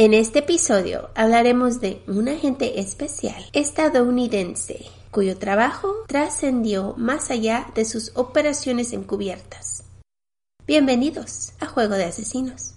En este episodio hablaremos de un agente especial estadounidense cuyo trabajo trascendió más allá de sus operaciones encubiertas. Bienvenidos a Juego de Asesinos.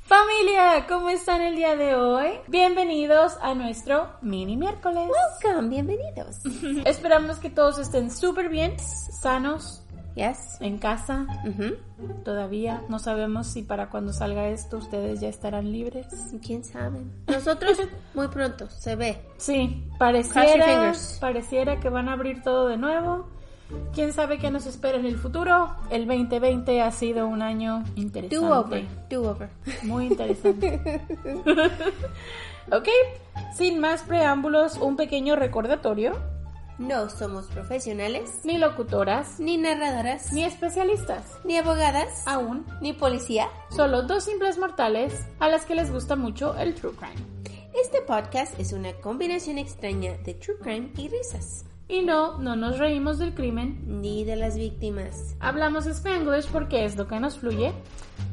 Familia, ¿cómo están el día de hoy? Bienvenidos a nuestro mini miércoles. Welcome, bienvenidos. Esperamos que todos estén súper bien, sanos, Yes. en casa. Ujú. Todavía no sabemos si para cuando salga esto ustedes ya estarán libres. ¿Quién sabe? Nosotros muy pronto, se ve. Sí, pareciera, pareciera que van a abrir todo de nuevo. ¿Quién sabe qué nos espera en el futuro? El 2020 ha sido un año interesante. Do over, do over. Muy interesante. ok, sin más preámbulos, un pequeño recordatorio. No somos profesionales, Ni locutoras, ni narradoras, ni especialistas. ni abogadas, Aún, ni policía. solo dos simples mortales a las que les gusta mucho el true crime. Este podcast es una combinación extraña de true crime y risas, Y no, no nos reímos del crimen. ni de las víctimas. Hablamos spanglish porque es lo que nos fluye.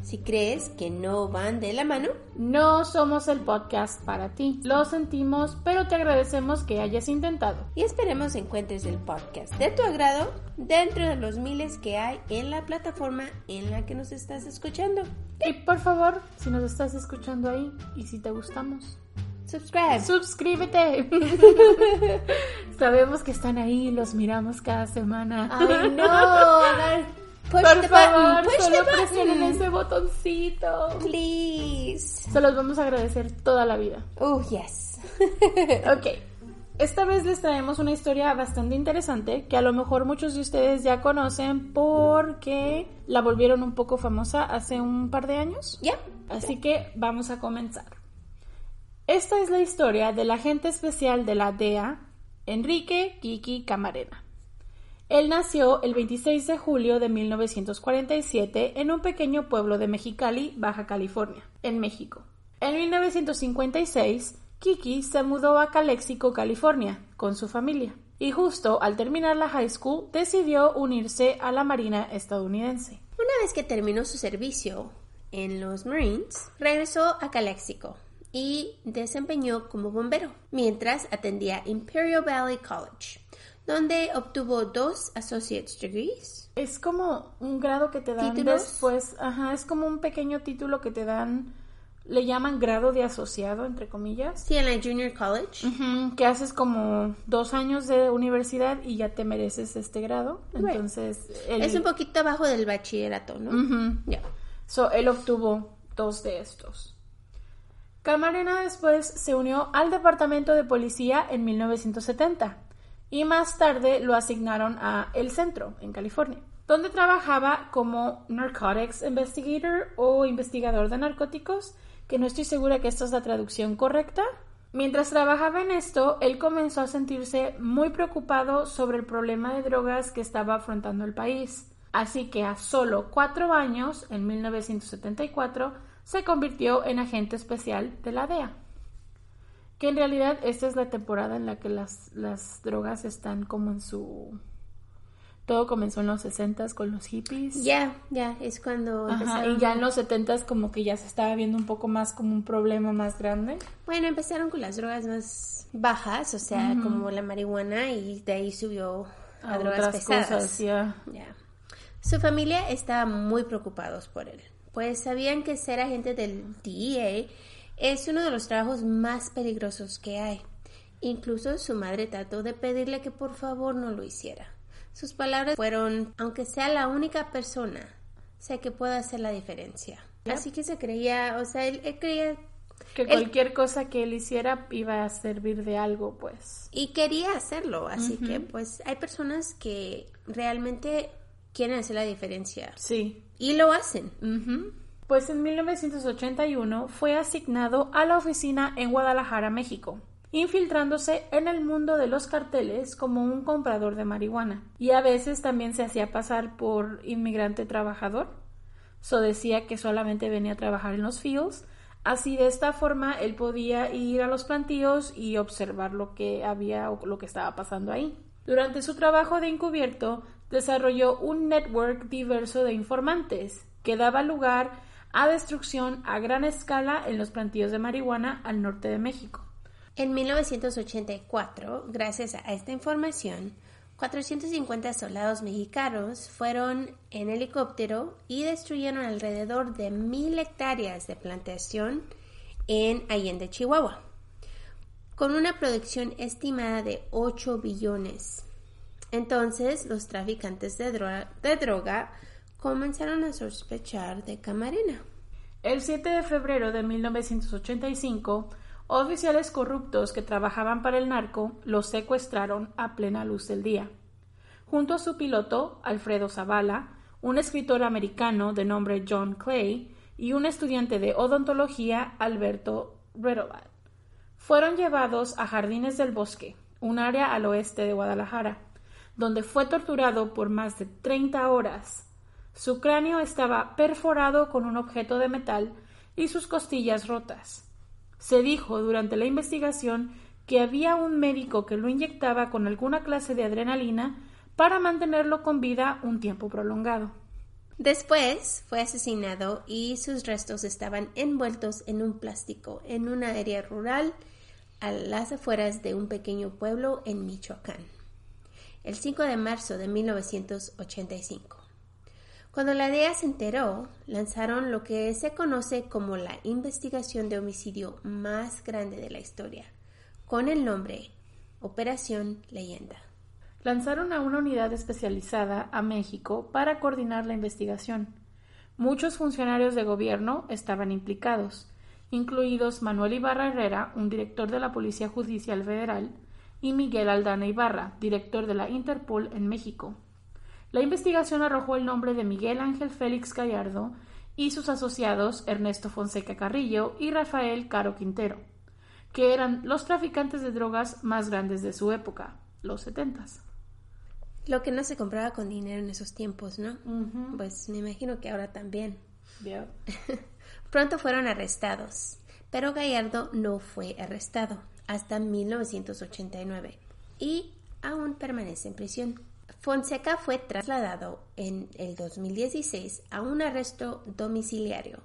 Si crees que no van de la mano, No somos el podcast para ti. Lo sentimos, pero te agradecemos que hayas intentado. y esperemos encuentres el podcast de tu agrado dentro de los miles que hay en la plataforma en la que nos estás escuchando. Y por favor, si nos estás escuchando ahí y si te gustamos, Subscribe. suscríbete. Sabemos que están ahí, los miramos cada semana. Ay, no. Push por the favor, button. Push solo the presionen ese botoncito. Please. Se los vamos a agradecer toda la vida. Oh, yes. Ok, esta vez les traemos una historia bastante interesante que a lo mejor muchos de ustedes ya conocen porque la volvieron un poco famosa hace un par de años. Ya. Así que vamos a comenzar. Esta es la historia del agente especial de la DEA, Enrique Kiki Camarena. Él nació el 26 de julio de 1947 en un pequeño pueblo de Mexicali, Baja California, en México. En 1956, Kiki se mudó a Calexico, California, con su familia. Y justo al terminar la high school decidió unirse a la Marina estadounidense. Una vez que terminó su servicio en los Marines, regresó a Calexico y desempeñó como bombero, mientras atendía Imperial Valley College, donde obtuvo dos Associate's Degrees. Es como un grado que te dan ¿Títulos? después, ajá, es como un pequeño título que te dan, le llaman grado de asociado, entre comillas. Sí, en la Junior College. Que haces como dos años de universidad y ya te mereces este grado. Right. Entonces, él, Es un poquito abajo del bachillerato, ¿no? Ujú. Ya. So, él obtuvo dos de estos. Camarena después se unió al departamento de policía en 1970 y más tarde lo asignaron a El Centro, en California, donde trabajaba como Narcotics Investigator o investigador de narcóticos, que no estoy segura que esta es la traducción correcta. Mientras trabajaba en esto, él comenzó a sentirse muy preocupado sobre el problema de drogas que estaba afrontando el país. Así que a solo cuatro años, en 1974, se convirtió en agente especial de la DEA. Que en realidad esta es la temporada en la que las, las drogas están como en su... Todo comenzó en los 60 con los hippies. Ya, ya, es cuando Ajá, y ya en los 70 como que ya se estaba viendo un poco más como un problema más grande. Bueno, empezaron con las drogas más bajas, o sea, como la marihuana y de ahí subió a, drogas pesadas. Cosas. Su familia estaba muy preocupados por él, pues sabían que ser agente del DEA es uno de los trabajos más peligrosos que hay. Incluso su madre trató de pedirle que por favor no lo hiciera. Sus palabras fueron, aunque sea la única persona, sé que pueda hacer la diferencia. Así que se creía, o sea, él, creía que cualquier cosa que él hiciera iba a servir de algo, pues. Y quería hacerlo, así que pues hay personas que realmente quieren hacer la diferencia. Sí. Y lo hacen. Pues en 1981 fue asignado a la oficina en Guadalajara, México, infiltrándose en el mundo de los carteles como un comprador de marihuana. Y a veces también se hacía pasar por inmigrante trabajador. So decía que solamente venía a trabajar en los fields. Así de esta forma él podía ir a los plantíos y observar lo que había o lo que estaba pasando ahí. Durante su trabajo de encubierto desarrolló un network diverso de informantes que daba lugar a destrucción a gran escala en los plantíos de marihuana al norte de México. En 1984, gracias a esta información, 450 soldados mexicanos fueron en helicóptero y destruyeron alrededor de mil hectáreas de plantación en Allende, Chihuahua, con una producción estimada de 8 billones. Entonces, los traficantes de, droga comenzaron a sospechar de Camarena. El 7 de febrero de 1985, oficiales corruptos que trabajaban para el narco los secuestraron a plena luz del día. Junto a su piloto, Alfredo Zavala, un escritor americano de nombre John Clay y un estudiante de odontología, Alberto Redolat. Fueron llevados a Jardines del Bosque, un área al oeste de Guadalajara, donde fue torturado por más de 30 horas su cráneo estaba perforado con un objeto de metal y sus costillas rotas. Se dijo durante la investigación que había un médico que lo inyectaba con alguna clase de adrenalina para mantenerlo con vida un tiempo prolongado. Después fue asesinado y sus restos estaban envueltos en un plástico en una área rural a las afueras de un pequeño pueblo en Michoacán, el 5 de marzo de 1985. Cuando la DEA se enteró, lanzaron lo que se conoce como la investigación de homicidio más grande de la historia, con el nombre Operación Leyenda. Lanzaron a una unidad especializada a México para coordinar la investigación. Muchos funcionarios de gobierno estaban implicados, incluidos Manuel Ibarra Herrera, un director de la Policía Judicial Federal, y Miguel Aldana Ibarra, director de la Interpol en México. La investigación arrojó el nombre de Miguel Ángel Félix Gallardo y sus asociados Ernesto Fonseca Carrillo y Rafael Caro Quintero, que eran los traficantes de drogas más grandes de su época, los setentas. Lo que no se compraba con dinero en esos tiempos, ¿no? Pues me imagino que ahora también. Pronto fueron arrestados, pero Gallardo no fue arrestado hasta 1989 y aún permanece en prisión. Fonseca fue trasladado en el 2016 a un arresto domiciliario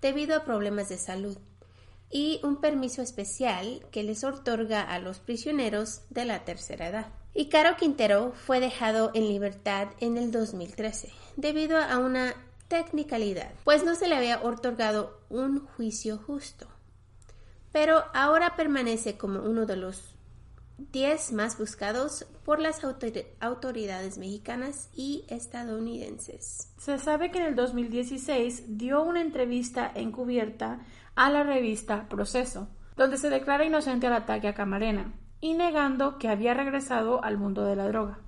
debido a problemas de salud y un permiso especial que les otorga a los prisioneros de la tercera edad. Y Caro Quintero fue dejado en libertad en el 2013 debido a una technicalidad, pues no se le había otorgado un juicio justo. Pero ahora permanece como uno de los 10 más buscados por las autoridades mexicanas y estadounidenses. Se sabe que en el 2016 dio una entrevista encubierta a la revista Proceso, donde se declara inocente al ataque a Camarena y negando que había regresado al mundo de la droga.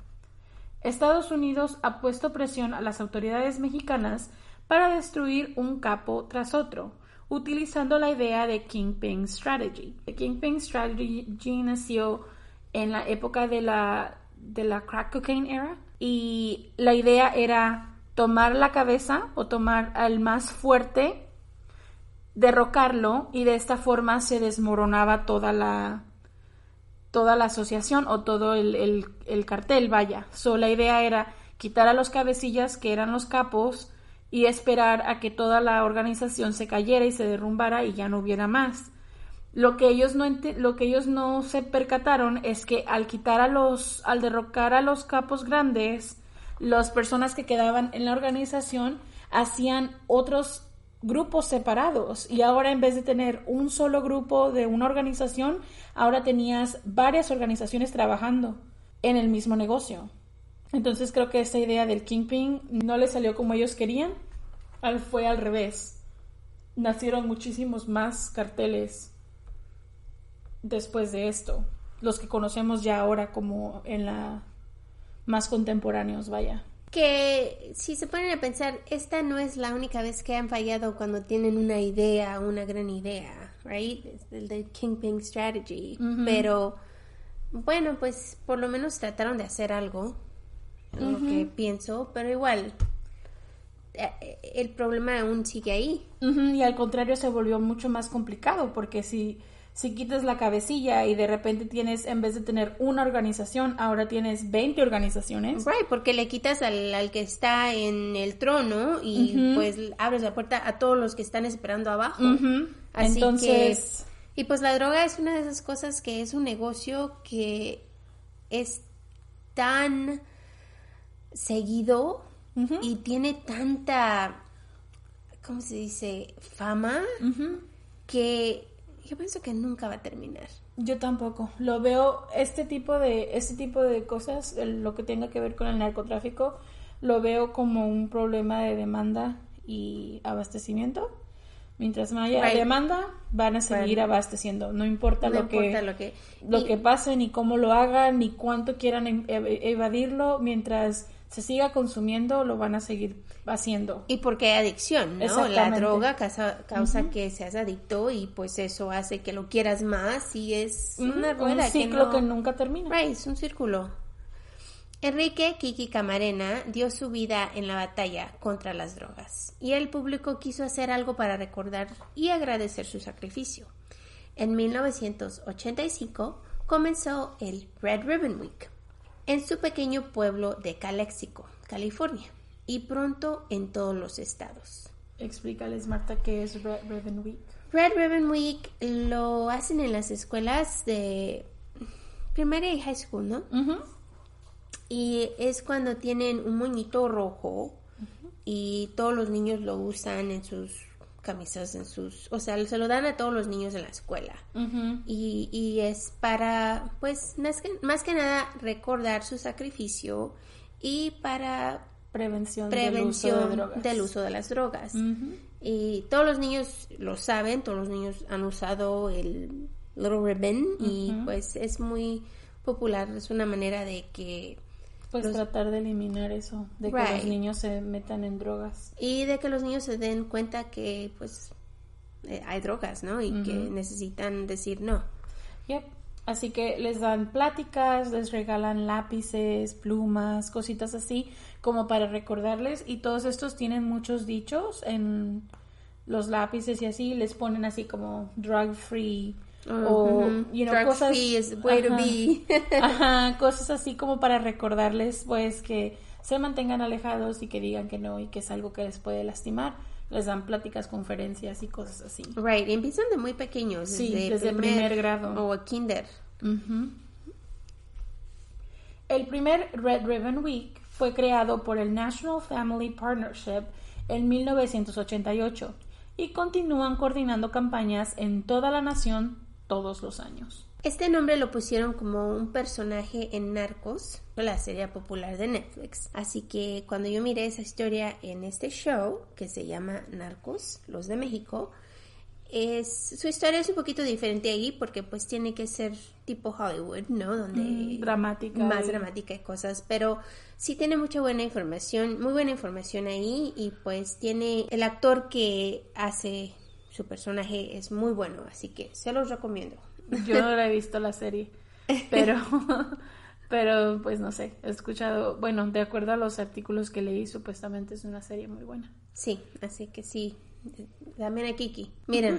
Estados Unidos ha puesto presión a las autoridades mexicanas para destruir un capo tras otro, utilizando la idea de Kingpin Strategy. The Kingpin Strategy nació en la época de la, de la crack cocaine era y la idea era tomar la cabeza o tomar al más fuerte derrocarlo y de esta forma se desmoronaba toda la toda la asociación o todo el, el, cartel, vaya. So, la idea era quitar a los cabecillas que eran los capos y esperar a que toda la organización se cayera y se derrumbara y ya no hubiera más. Lo que ellos no lo que ellos no se percataron es que al quitar a los al derrocar a los capos grandes, las personas que quedaban en la organización hacían otros grupos separados y ahora en vez de tener un solo grupo de una organización, ahora tenías varias organizaciones trabajando en el mismo negocio. Entonces creo que esta idea del Kingpin no le salió como ellos querían, fue al revés. Nacieron muchísimos más carteles después de esto, los que conocemos ya ahora como en la más contemporáneos, vaya que si se ponen a pensar, esta no es la única vez que han fallado cuando tienen una idea, una gran idea, right? El de Kingpin Strategy. Pero bueno, pues por lo menos trataron de hacer algo, lo que pienso, pero igual el problema aún sigue ahí. Y al contrario se volvió mucho más complicado porque si si quitas la cabecilla y de repente tienes, en vez de tener una organización, ahora tienes 20 organizaciones. Right, porque le quitas al, que está en el trono y pues abres la puerta a todos los que están esperando abajo. Así Entonces... Que, y pues la droga es una de esas cosas que es un negocio que es tan seguido y tiene tanta, ¿cómo se dice? Fama que yo pienso que nunca va a terminar. Yo tampoco. Lo veo, este tipo de, este tipo de cosas, lo que tenga que ver con el narcotráfico, lo veo como un problema de demanda y abastecimiento. Mientras no haya demanda, van a seguir abasteciendo. No importa, lo, que, lo que lo que pase, ni cómo lo hagan, ni cuánto quieran em, evadirlo, mientras se siga consumiendo, lo van a seguir haciendo. Y porque hay adicción, ¿no? La droga causa, causa que seas adicto y pues eso hace que lo quieras más y es una rueda. Un ciclo que, nunca termina. Right, es un círculo. Enrique Kiki Camarena dio su vida en la batalla contra las drogas y el público quiso hacer algo para recordar y agradecer su sacrificio. En 1985 comenzó el Red Ribbon Week, en su pequeño pueblo de Calexico, California, y pronto en todos los estados. Explícales, Marta, qué es Red Ribbon Week. Red Ribbon Week lo hacen en las escuelas de primaria y high school, ¿no? Y es cuando tienen un moñito rojo y todos los niños lo usan en sus camisas en sus, o sea, se lo dan a todos los niños en la escuela. y, y, es para, pues, más que, más que nada recordar su sacrificio y para prevención, prevención del, uso de las drogas. Y todos los niños lo saben, todos los niños han usado el Little Ribbon y pues es muy popular, es una manera de que pues tratar de eliminar eso, de que los niños se metan en drogas. Y de que los niños se den cuenta que pues eh, hay drogas, ¿no? Y que necesitan decir no. Yep. Así que les dan pláticas, les regalan lápices, plumas, cositas así, como para recordarles. Y todos estos tienen muchos dichos en los lápices y así, les ponen así como drug free, o you know, cosas cosas así como para recordarles pues que se mantengan alejados y que digan que no y que es algo que les puede lastimar. Les dan pláticas conferencias y cosas así. Right empiezan de muy pequeños sí desde, el primer, grado. o kinder. El primer Red Ribbon Week fue creado por el National Family Partnership en 1988 y continúan coordinando campañas en toda la nación todos los años. Este nombre lo pusieron como un personaje en Narcos, la serie popular de Netflix. Así que cuando yo miré esa historia en este show, que se llama Narcos, los de México, es, su historia es un poquito diferente ahí porque pues tiene que ser tipo Hollywood, ¿no? Donde mm, dramática. Más dramática y cosas, pero sí tiene mucha buena información, muy buena información ahí y pues tiene el actor que hace su personaje es muy bueno, así que se los recomiendo. Yo no he visto la serie, pero, pero pues no sé, he escuchado, bueno, de acuerdo a los artículos que leí, supuestamente es una serie muy buena. Sí, así que sí, También a Kiki. Miren.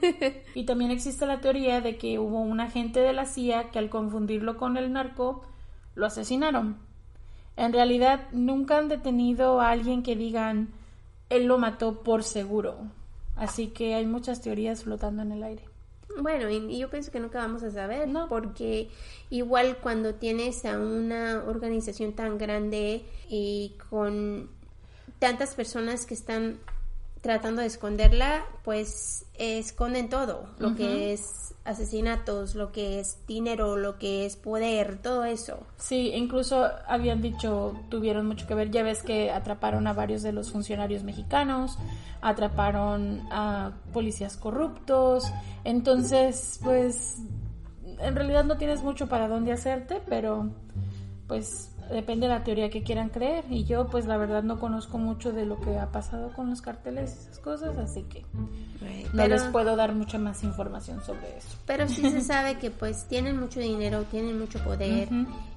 y también existe la teoría de que hubo un agente de la CIA que al confundirlo con el narco lo asesinaron. En realidad nunca han detenido a alguien que digan él lo mató por seguro. Así que hay muchas teorías flotando en el aire. Bueno, y, yo pienso que nunca vamos a saber, ¿no? Porque igual cuando tienes a una organización tan grande y con tantas personas que están tratando de esconderla, pues esconden todo, lo que es asesinatos, lo que es dinero, lo que es poder, todo eso. Sí, incluso habían dicho, tuvieron mucho que ver, ya ves que atraparon a varios de los funcionarios mexicanos, atraparon a policías corruptos, entonces, pues, en realidad no tienes mucho para dónde hacerte, pero pues depende de la teoría que quieran creer. Y yo pues la verdad no conozco mucho de lo que ha pasado con los carteles y esas cosas así que no les puedo dar mucha más información sobre eso. Pero sí se sabe que pues tienen mucho dinero tienen mucho poder.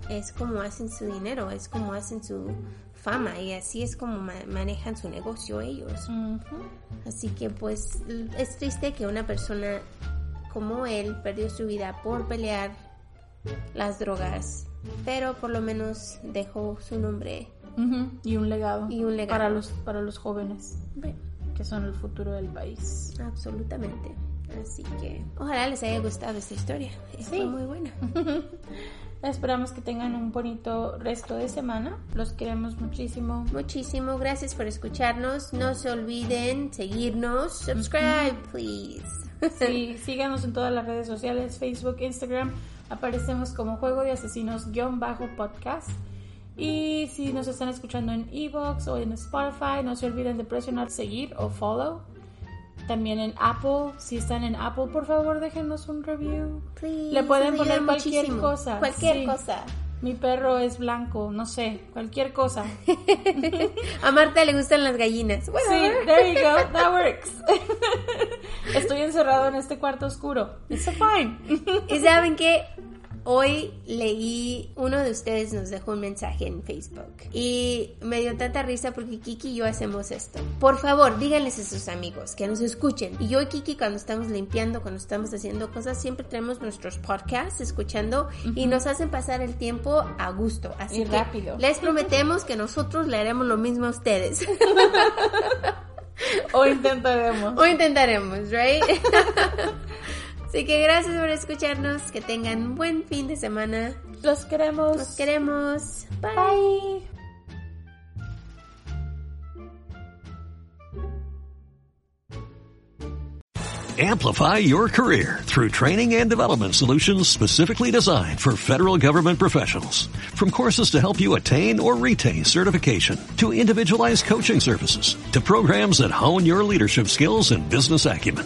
Es como hacen su dinero es como hacen su fama y así es como manejan su negocio ellos. Así que pues es triste que una persona como él perdió su vida por pelear las drogas pero por lo menos dejó su nombre y un legado y un legado para los para los jóvenes que son el futuro del país absolutamente así que ojalá les haya gustado esta historia fue muy buena Esperamos que tengan un bonito resto de semana. Los queremos muchísimo. Muchísimo. Gracias por escucharnos. No se olviden seguirnos. Subscribe, please. Sí, síganos en todas las redes sociales, Facebook, Instagram, Aparecemos como Juego de Asesinos-podcast. Y si nos están escuchando en Evox o en Spotify, no se olviden de presionar seguir o follow. También en Apple, si están en Apple, por favor déjenos un review. Le pueden poner cualquier cosa. Cualquier cosa. Mi perro es blanco, no sé, cualquier cosa. A Marta le gustan las gallinas. sí, there you go, that works. Estoy encerrado en este cuarto oscuro. It's fine. y saben que Hoy leí, uno de ustedes nos dejó un mensaje en Facebook y me dio tanta risa porque Kiki y yo hacemos esto. Por favor, díganles a sus amigos que nos escuchen. Y yo y Kiki cuando estamos limpiando, cuando estamos haciendo cosas, siempre tenemos nuestros podcasts escuchando y nos hacen pasar el tiempo a gusto. Así rápido. Les prometemos que nosotros le haremos lo mismo a ustedes. o intentaremos. O intentaremos, right? Así que gracias por escucharnos. Que tengan buen fin de semana. Los queremos. Los queremos. Bye. Amplify your career through training and development solutions specifically designed for federal government professionals. From courses to help you attain or retain certification, to individualized coaching services, to programs that hone your leadership skills and business acumen,